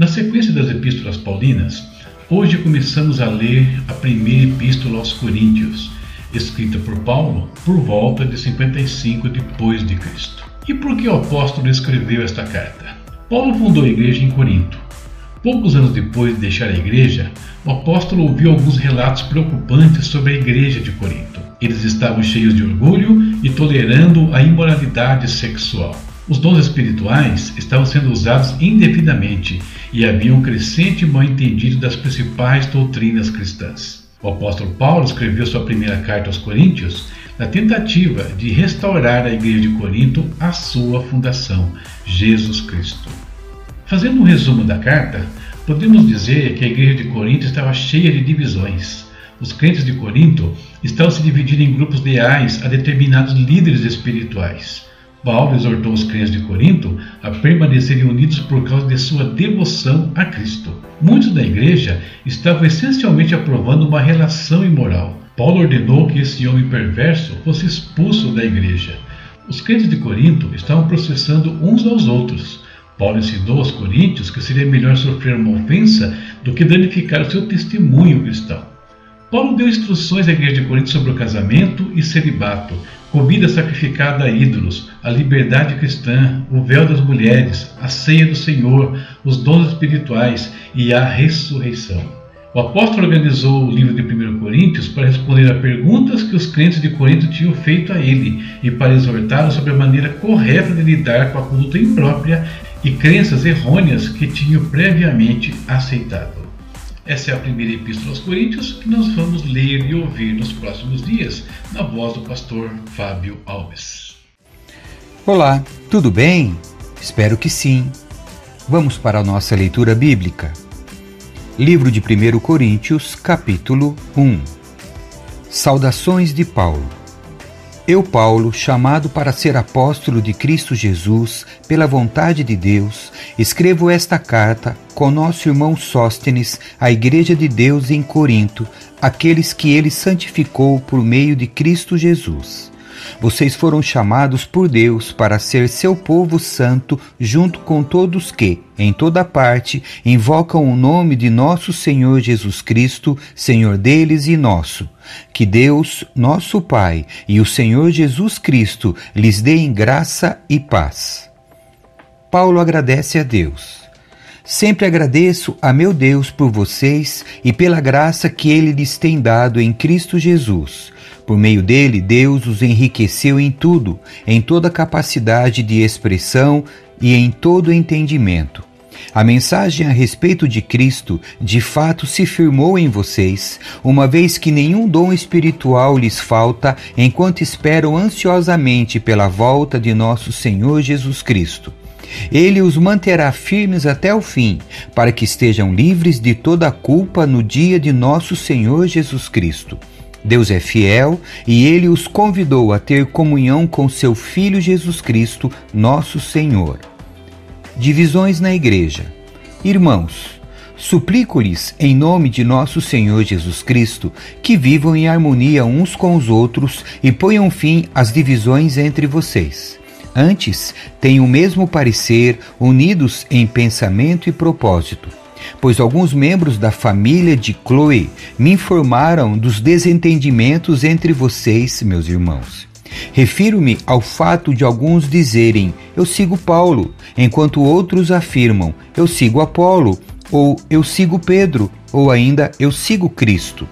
Na sequência das epístolas paulinas, hoje começamos a ler a primeira epístola aos Coríntios, escrita por Paulo por volta de 55 depois de Cristo. E por que o apóstolo escreveu esta carta? Paulo fundou a igreja em Corinto. Poucos anos depois de deixar a igreja, o apóstolo ouviu alguns relatos preocupantes sobre a igreja de Corinto. Eles estavam cheios de orgulho e tolerando a imoralidade sexual. Os dons espirituais estavam sendo usados indevidamente e havia um crescente mal-entendido das principais doutrinas cristãs. O apóstolo Paulo escreveu sua primeira carta aos Coríntios na tentativa de restaurar a igreja de Corinto à sua fundação, Jesus Cristo. Fazendo um resumo da carta, podemos dizer que a igreja de Corinto estava cheia de divisões. Os crentes de Corinto estavam se dividindo em grupos leais a determinados líderes espirituais. Paulo exortou os crentes de Corinto a permanecerem unidos por causa de sua devoção a Cristo. Muitos da igreja estavam essencialmente aprovando uma relação imoral. Paulo ordenou que esse homem perverso fosse expulso da igreja. Os crentes de Corinto estavam processando uns aos outros. Paulo ensinou aos coríntios que seria melhor sofrer uma ofensa do que danificar o seu testemunho cristão. Paulo deu instruções à igreja de Corinto sobre o casamento e celibato, comida sacrificada a ídolos, a liberdade cristã, o véu das mulheres, a ceia do Senhor, os dons espirituais e a ressurreição. O apóstolo organizou o livro de 1 Coríntios para responder a perguntas que os crentes de Corinto tinham feito a ele e para exortá-lo sobre a maneira correta de lidar com a conduta imprópria e crenças errôneas que tinham previamente aceitado. Essa é a primeira epístola aos Coríntios que nós vamos ler e ouvir nos próximos dias, na voz do pastor Fábio Alves. Olá, tudo bem? Espero que sim. Vamos para a nossa leitura bíblica. Livro de 1 Coríntios, capítulo 1. Saudações de Paulo. Eu, Paulo, chamado para ser apóstolo de Cristo Jesus, pela vontade de Deus, escrevo esta carta com nosso irmão Sóstenes à Igreja de Deus em Corinto, aqueles que ele santificou por meio de Cristo Jesus. Vocês foram chamados por Deus para ser seu povo santo, junto com todos que, em toda parte, invocam o nome de nosso Senhor Jesus Cristo, Senhor deles e nosso. Que Deus, nosso Pai, e o Senhor Jesus Cristo lhes deem graça e paz. Paulo agradece a Deus. Sempre agradeço a meu Deus por vocês e pela graça que Ele lhes tem dado em Cristo Jesus por meio dele, Deus os enriqueceu em tudo, em toda capacidade de expressão e em todo entendimento. A mensagem a respeito de Cristo de fato se firmou em vocês, uma vez que nenhum dom espiritual lhes falta enquanto esperam ansiosamente pela volta de nosso Senhor Jesus Cristo. Ele os manterá firmes até o fim, para que estejam livres de toda a culpa no dia de nosso Senhor Jesus Cristo. Deus é fiel e ele os convidou a ter comunhão com seu Filho Jesus Cristo, nosso Senhor. Divisões na Igreja. Irmãos, suplico-lhes, em nome de nosso Senhor Jesus Cristo, que vivam em harmonia uns com os outros e ponham fim às divisões entre vocês. Antes, tenham o mesmo parecer, unidos em pensamento e propósito pois alguns membros da família de Chloe me informaram dos desentendimentos entre vocês, meus irmãos. Refiro-me ao fato de alguns dizerem: Eu sigo Paulo, enquanto outros afirmam: Eu sigo Apolo, ou Eu sigo Pedro, ou ainda Eu sigo Cristo.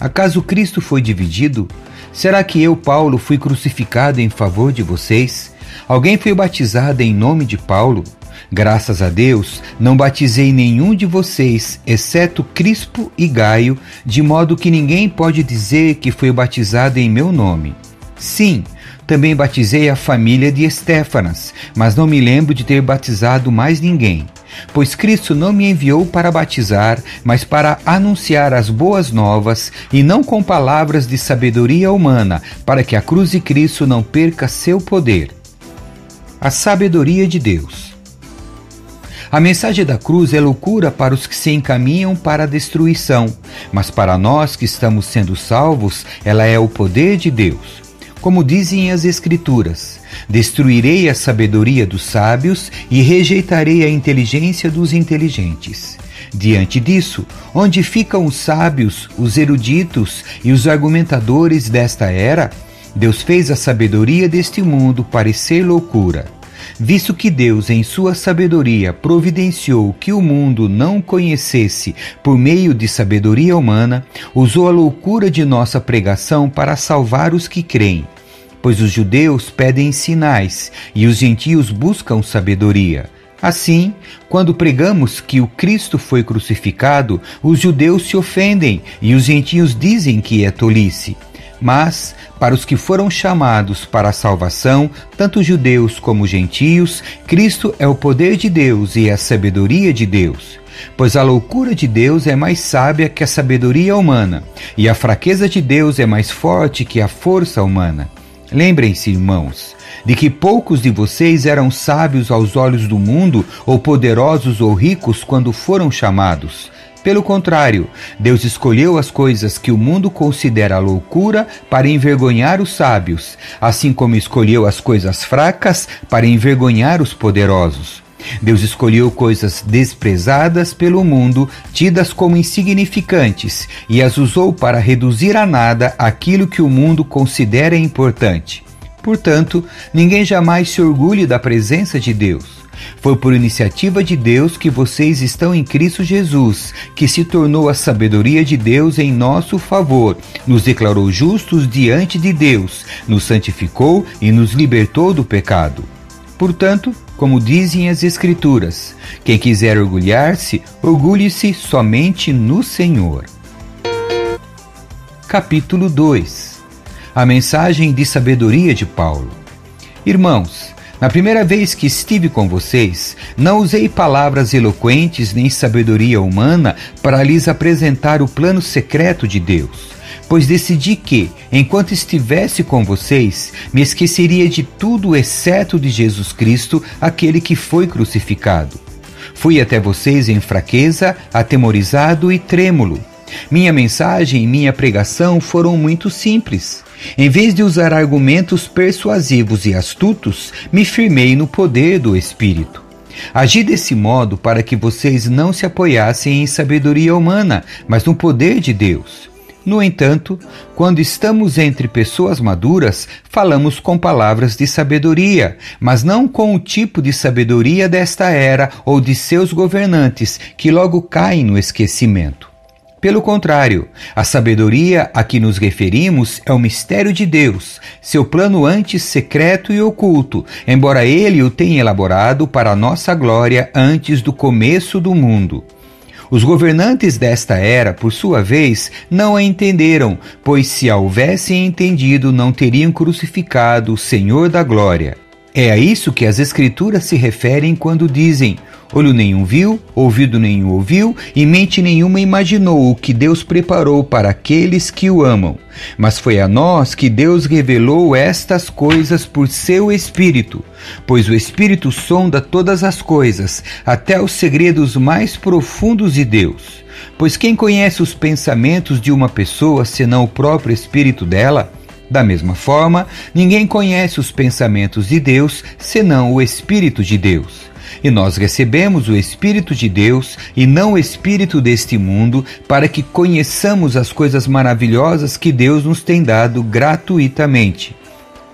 Acaso Cristo foi dividido? Será que eu, Paulo, fui crucificado em favor de vocês? Alguém foi batizado em nome de Paulo? Graças a Deus, não batizei nenhum de vocês, exceto Crispo e Gaio, de modo que ninguém pode dizer que foi batizado em meu nome. Sim, também batizei a família de Estéfanas, mas não me lembro de ter batizado mais ninguém. Pois Cristo não me enviou para batizar, mas para anunciar as boas novas, e não com palavras de sabedoria humana, para que a cruz de Cristo não perca seu poder. A sabedoria de Deus. A mensagem da cruz é loucura para os que se encaminham para a destruição, mas para nós que estamos sendo salvos, ela é o poder de Deus. como dizem as Escrituras: Destruirei a sabedoria dos sábios e rejeitarei a inteligência dos inteligentes. Diante disso, onde ficam os sábios, os eruditos e os argumentadores desta era? Deus fez a sabedoria deste mundo parecer loucura. Visto que Deus, em sua sabedoria, providenciou que o mundo não conhecesse por meio de sabedoria humana, usou a loucura de nossa pregação para salvar os que creem. Pois os judeus pedem sinais e os gentios buscam sabedoria. Assim, quando pregamos que o Cristo foi crucificado, os judeus se ofendem e os gentios dizem que é tolice. Mas, para os que foram chamados para a salvação, tanto judeus como gentios, Cristo é o poder de Deus e a sabedoria de Deus. Pois a loucura de Deus é mais sábia que a sabedoria humana, e a fraqueza de Deus é mais forte que a força humana. Lembrem-se, irmãos, de que poucos de vocês eram sábios aos olhos do mundo, ou poderosos ou ricos quando foram chamados. Pelo contrário, Deus escolheu as coisas que o mundo considera loucura para envergonhar os sábios, assim como escolheu as coisas fracas para envergonhar os poderosos. Deus escolheu coisas desprezadas pelo mundo, tidas como insignificantes, e as usou para reduzir a nada aquilo que o mundo considera importante. Portanto, ninguém jamais se orgulhe da presença de Deus. Foi por iniciativa de Deus que vocês estão em Cristo Jesus, que se tornou a sabedoria de Deus em nosso favor, nos declarou justos diante de Deus, nos santificou e nos libertou do pecado. Portanto, como dizem as Escrituras, quem quiser orgulhar-se, orgulhe-se somente no Senhor. Capítulo 2 A mensagem de sabedoria de Paulo. Irmãos, na primeira vez que estive com vocês, não usei palavras eloquentes nem sabedoria humana para lhes apresentar o plano secreto de Deus pois decidi que, enquanto estivesse com vocês, me esqueceria de tudo exceto de Jesus Cristo, aquele que foi crucificado. Fui até vocês em fraqueza, atemorizado e trêmulo. Minha mensagem e minha pregação foram muito simples. Em vez de usar argumentos persuasivos e astutos, me firmei no poder do Espírito. Agi desse modo para que vocês não se apoiassem em sabedoria humana, mas no poder de Deus. No entanto, quando estamos entre pessoas maduras, falamos com palavras de sabedoria, mas não com o tipo de sabedoria desta era ou de seus governantes, que logo caem no esquecimento. Pelo contrário, a sabedoria a que nos referimos é o mistério de Deus, seu plano antes secreto e oculto, embora ele o tenha elaborado para a nossa glória antes do começo do mundo. Os governantes desta era, por sua vez, não a entenderam, pois se a houvessem entendido, não teriam crucificado o Senhor da glória. É a isso que as Escrituras se referem quando dizem: Olho nenhum viu, ouvido nenhum ouviu, e mente nenhuma imaginou o que Deus preparou para aqueles que o amam. Mas foi a nós que Deus revelou estas coisas por seu Espírito, pois o Espírito sonda todas as coisas, até os segredos mais profundos de Deus. Pois quem conhece os pensamentos de uma pessoa senão o próprio Espírito dela? Da mesma forma, ninguém conhece os pensamentos de Deus senão o Espírito de Deus. E nós recebemos o Espírito de Deus e não o Espírito deste mundo, para que conheçamos as coisas maravilhosas que Deus nos tem dado gratuitamente.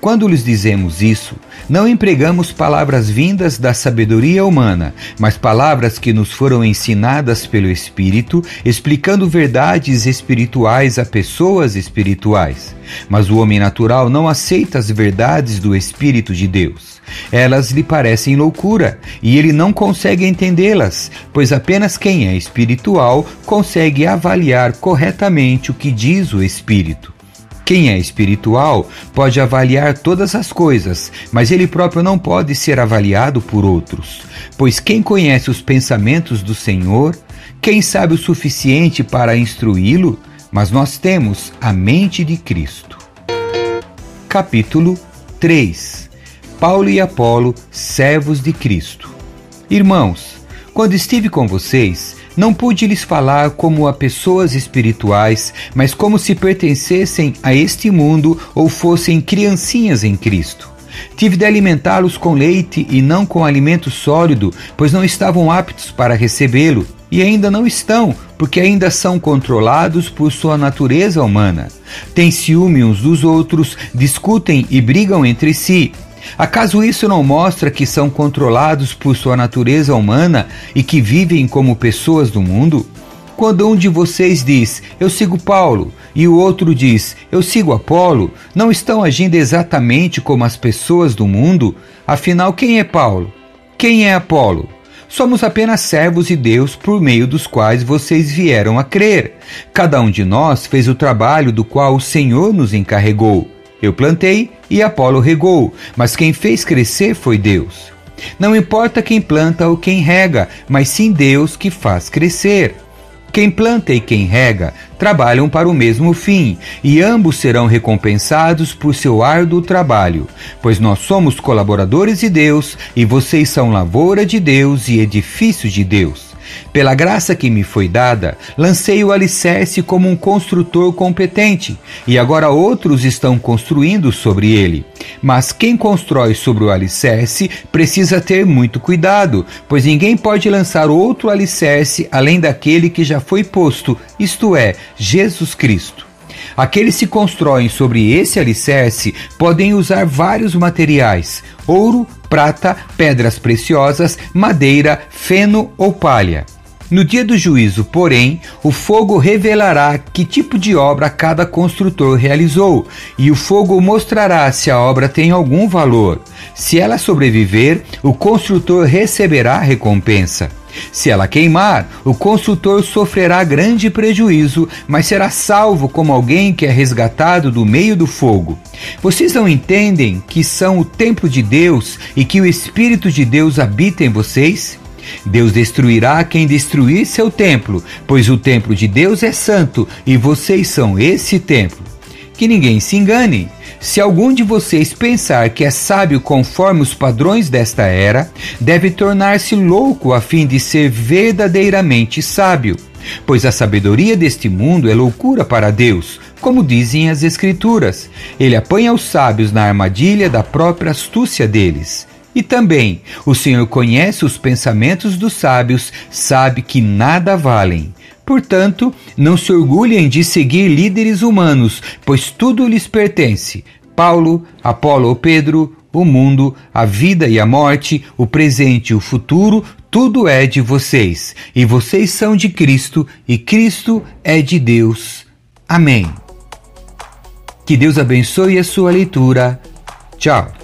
Quando lhes dizemos isso, não empregamos palavras vindas da sabedoria humana, mas palavras que nos foram ensinadas pelo Espírito, explicando verdades espirituais a pessoas espirituais. Mas o homem natural não aceita as verdades do Espírito de Deus. Elas lhe parecem loucura e ele não consegue entendê-las, pois apenas quem é espiritual consegue avaliar corretamente o que diz o Espírito. Quem é espiritual pode avaliar todas as coisas, mas ele próprio não pode ser avaliado por outros. Pois quem conhece os pensamentos do Senhor, quem sabe o suficiente para instruí-lo? Mas nós temos a mente de Cristo. Capítulo 3 Paulo e Apolo, servos de Cristo. Irmãos, quando estive com vocês, Não pude lhes falar como a pessoas espirituais, mas como se pertencessem a este mundo ou fossem criancinhas em Cristo. Tive de alimentá-los com leite e não com alimento sólido, pois não estavam aptos para recebê-lo, e ainda não estão, porque ainda são controlados por sua natureza humana. Têm ciúme uns dos outros, discutem e brigam entre si. Acaso isso não mostra que são controlados por sua natureza humana e que vivem como pessoas do mundo? Quando um de vocês diz, eu sigo Paulo, e o outro diz, eu sigo Apolo, não estão agindo exatamente como as pessoas do mundo? Afinal, quem é Paulo? Quem é Apolo? Somos apenas servos de Deus por meio dos quais vocês vieram a crer. Cada um de nós fez o trabalho do qual o Senhor nos encarregou. Eu plantei e Apolo regou, mas quem fez crescer foi Deus. Não importa quem planta ou quem rega, mas sim Deus que faz crescer. Quem planta e quem rega trabalham para o mesmo fim, e ambos serão recompensados por seu árduo trabalho, pois nós somos colaboradores de Deus e vocês são lavoura de Deus e edifício de Deus. Pela graça que me foi dada, lancei o alicerce como um construtor competente, e agora outros estão construindo sobre ele. Mas quem constrói sobre o alicerce precisa ter muito cuidado, pois ninguém pode lançar outro alicerce além daquele que já foi posto, isto é, Jesus Cristo. Aqueles que constroem sobre esse alicerce podem usar vários materiais: ouro, prata, pedras preciosas, madeira, feno ou palha. No dia do juízo, porém, o fogo revelará que tipo de obra cada construtor realizou, e o fogo mostrará se a obra tem algum valor. Se ela sobreviver, o construtor receberá recompensa. Se ela queimar, o construtor sofrerá grande prejuízo, mas será salvo como alguém que é resgatado do meio do fogo. Vocês não entendem que são o templo de Deus e que o Espírito de Deus habita em vocês? Deus destruirá quem destruir seu templo, pois o templo de Deus é santo e vocês são esse templo. Que ninguém se engane. Se algum de vocês pensar que é sábio conforme os padrões desta era, deve tornar-se louco a fim de ser verdadeiramente sábio. Pois a sabedoria deste mundo é loucura para Deus, como dizem as Escrituras. Ele apanha os sábios na armadilha da própria astúcia deles. E também, o Senhor conhece os pensamentos dos sábios, sabe que nada valem. Portanto, não se orgulhem de seguir líderes humanos, pois tudo lhes pertence. Paulo, Apolo ou Pedro, o mundo, a vida e a morte, o presente e o futuro, tudo é de vocês. E vocês são de Cristo, e Cristo é de Deus. Amém. Que Deus abençoe a sua leitura. Tchau.